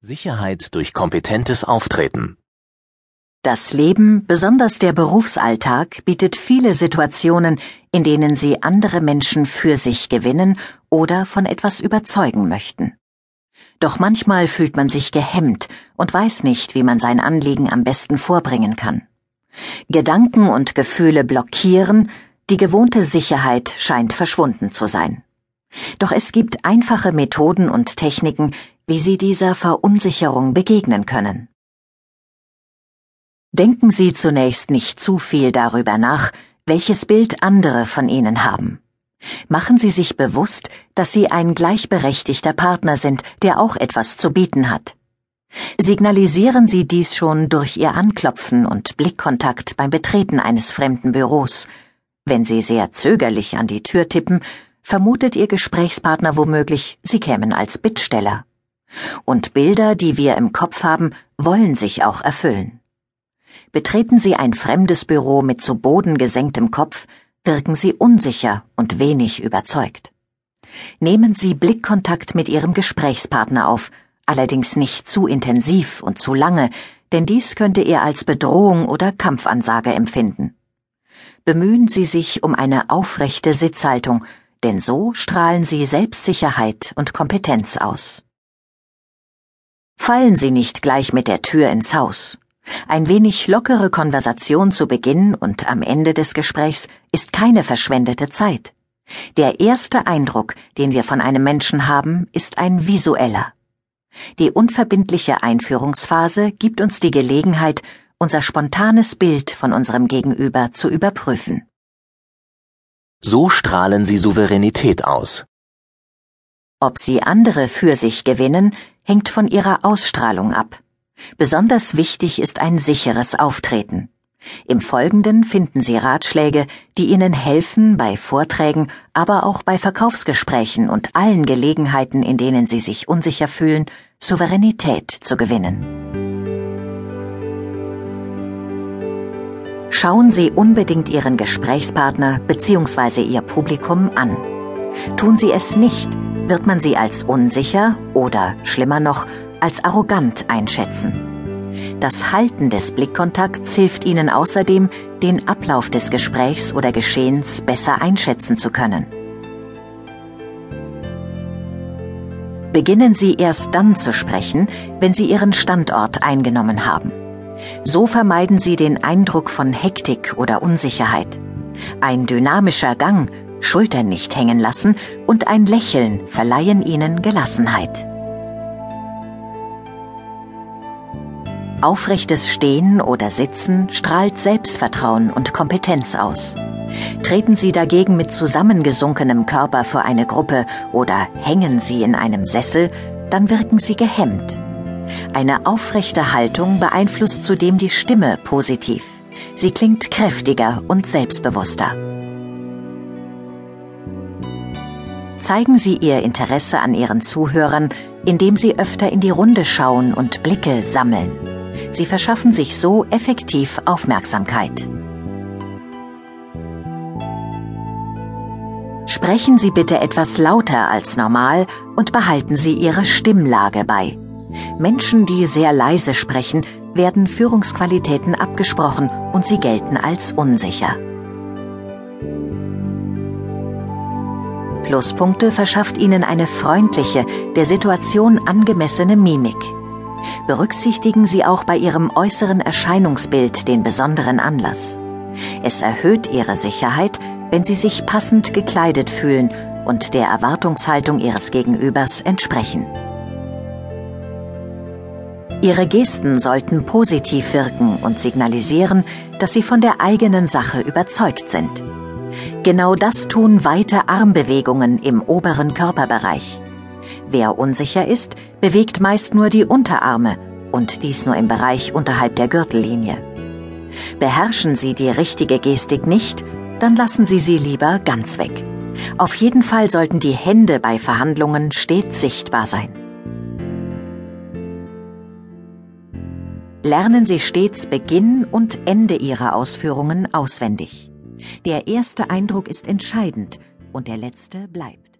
Sicherheit durch kompetentes Auftreten. Das Leben, besonders der Berufsalltag, bietet viele Situationen, in denen Sie andere Menschen für sich gewinnen oder von etwas überzeugen möchten. Doch manchmal fühlt man sich gehemmt und weiß nicht, wie man sein Anliegen am besten vorbringen kann. Gedanken und Gefühle blockieren, die gewohnte Sicherheit scheint verschwunden zu sein. Doch es gibt einfache Methoden und Techniken, wie Sie dieser Verunsicherung begegnen können. Denken Sie zunächst nicht zu viel darüber nach, welches Bild andere von Ihnen haben. Machen Sie sich bewusst, dass Sie ein gleichberechtigter Partner sind, der auch etwas zu bieten hat. Signalisieren Sie dies schon durch Ihr Anklopfen und Blickkontakt beim Betreten eines fremden Büros. Wenn Sie sehr zögerlich an die Tür tippen, vermutet Ihr Gesprächspartner womöglich, Sie kämen als Bittsteller. Und Bilder, die wir im Kopf haben, wollen sich auch erfüllen. Betreten Sie ein fremdes Büro mit zu Boden gesenktem Kopf, wirken Sie unsicher und wenig überzeugt. Nehmen Sie Blickkontakt mit Ihrem Gesprächspartner auf, allerdings nicht zu intensiv und zu lange, denn dies könnte er als Bedrohung oder Kampfansage empfinden. Bemühen Sie sich um eine aufrechte Sitzhaltung, denn so strahlen Sie Selbstsicherheit und Kompetenz aus. Fallen Sie nicht gleich mit der Tür ins Haus. Ein wenig lockere Konversation zu Beginn und am Ende des Gesprächs ist keine verschwendete Zeit. Der erste Eindruck, den wir von einem Menschen haben, ist ein visueller. Die unverbindliche Einführungsphase gibt uns die Gelegenheit, unser spontanes Bild von unserem Gegenüber zu überprüfen. So strahlen sie Souveränität aus. Ob sie andere für sich gewinnen, hängt von ihrer Ausstrahlung ab. Besonders wichtig ist ein sicheres Auftreten. Im Folgenden finden Sie Ratschläge, die Ihnen helfen, bei Vorträgen, aber auch bei Verkaufsgesprächen und allen Gelegenheiten, in denen Sie sich unsicher fühlen, Souveränität zu gewinnen. Schauen Sie unbedingt Ihren Gesprächspartner bzw. Ihr Publikum an. Tun Sie es nicht, wird man Sie als unsicher oder, schlimmer noch, als arrogant einschätzen. Das Halten des Blickkontakts hilft Ihnen außerdem, den Ablauf des Gesprächs oder Geschehens besser einschätzen zu können. Beginnen Sie erst dann zu sprechen, wenn Sie Ihren Standort eingenommen haben. So vermeiden Sie den Eindruck von Hektik oder Unsicherheit. Ein dynamischer Gang, Schultern nicht hängen lassen und ein Lächeln verleihen Ihnen Gelassenheit. Aufrechtes Stehen oder Sitzen strahlt Selbstvertrauen und Kompetenz aus. Treten Sie dagegen mit zusammengesunkenem Körper vor eine Gruppe oder hängen Sie in einem Sessel, dann wirken Sie gehemmt. Eine aufrechte Haltung beeinflusst zudem die Stimme positiv. Sie klingt kräftiger und selbstbewusster. Zeigen Sie Ihr Interesse an Ihren Zuhörern, indem Sie öfter in die Runde schauen und Blicke sammeln. Sie verschaffen sich so effektiv Aufmerksamkeit. Sprechen Sie bitte etwas lauter als normal und behalten Sie Ihre Stimmlage bei. Menschen, die sehr leise sprechen, werden Führungsqualitäten abgesprochen und sie gelten als unsicher. Pluspunkte verschafft Ihnen eine freundliche, der Situation angemessene Mimik. Berücksichtigen Sie auch bei Ihrem äußeren Erscheinungsbild den besonderen Anlass. Es erhöht Ihre Sicherheit, wenn Sie sich passend gekleidet fühlen und der Erwartungshaltung Ihres Gegenübers entsprechen. Ihre Gesten sollten positiv wirken und signalisieren, dass Sie von der eigenen Sache überzeugt sind. Genau das tun weite Armbewegungen im oberen Körperbereich. Wer unsicher ist, bewegt meist nur die Unterarme und dies nur im Bereich unterhalb der Gürtellinie. Beherrschen Sie die richtige Gestik nicht, dann lassen Sie sie lieber ganz weg. Auf jeden Fall sollten die Hände bei Verhandlungen stets sichtbar sein. lernen Sie stets Beginn und Ende Ihrer Ausführungen auswendig. Der erste Eindruck ist entscheidend und der letzte bleibt.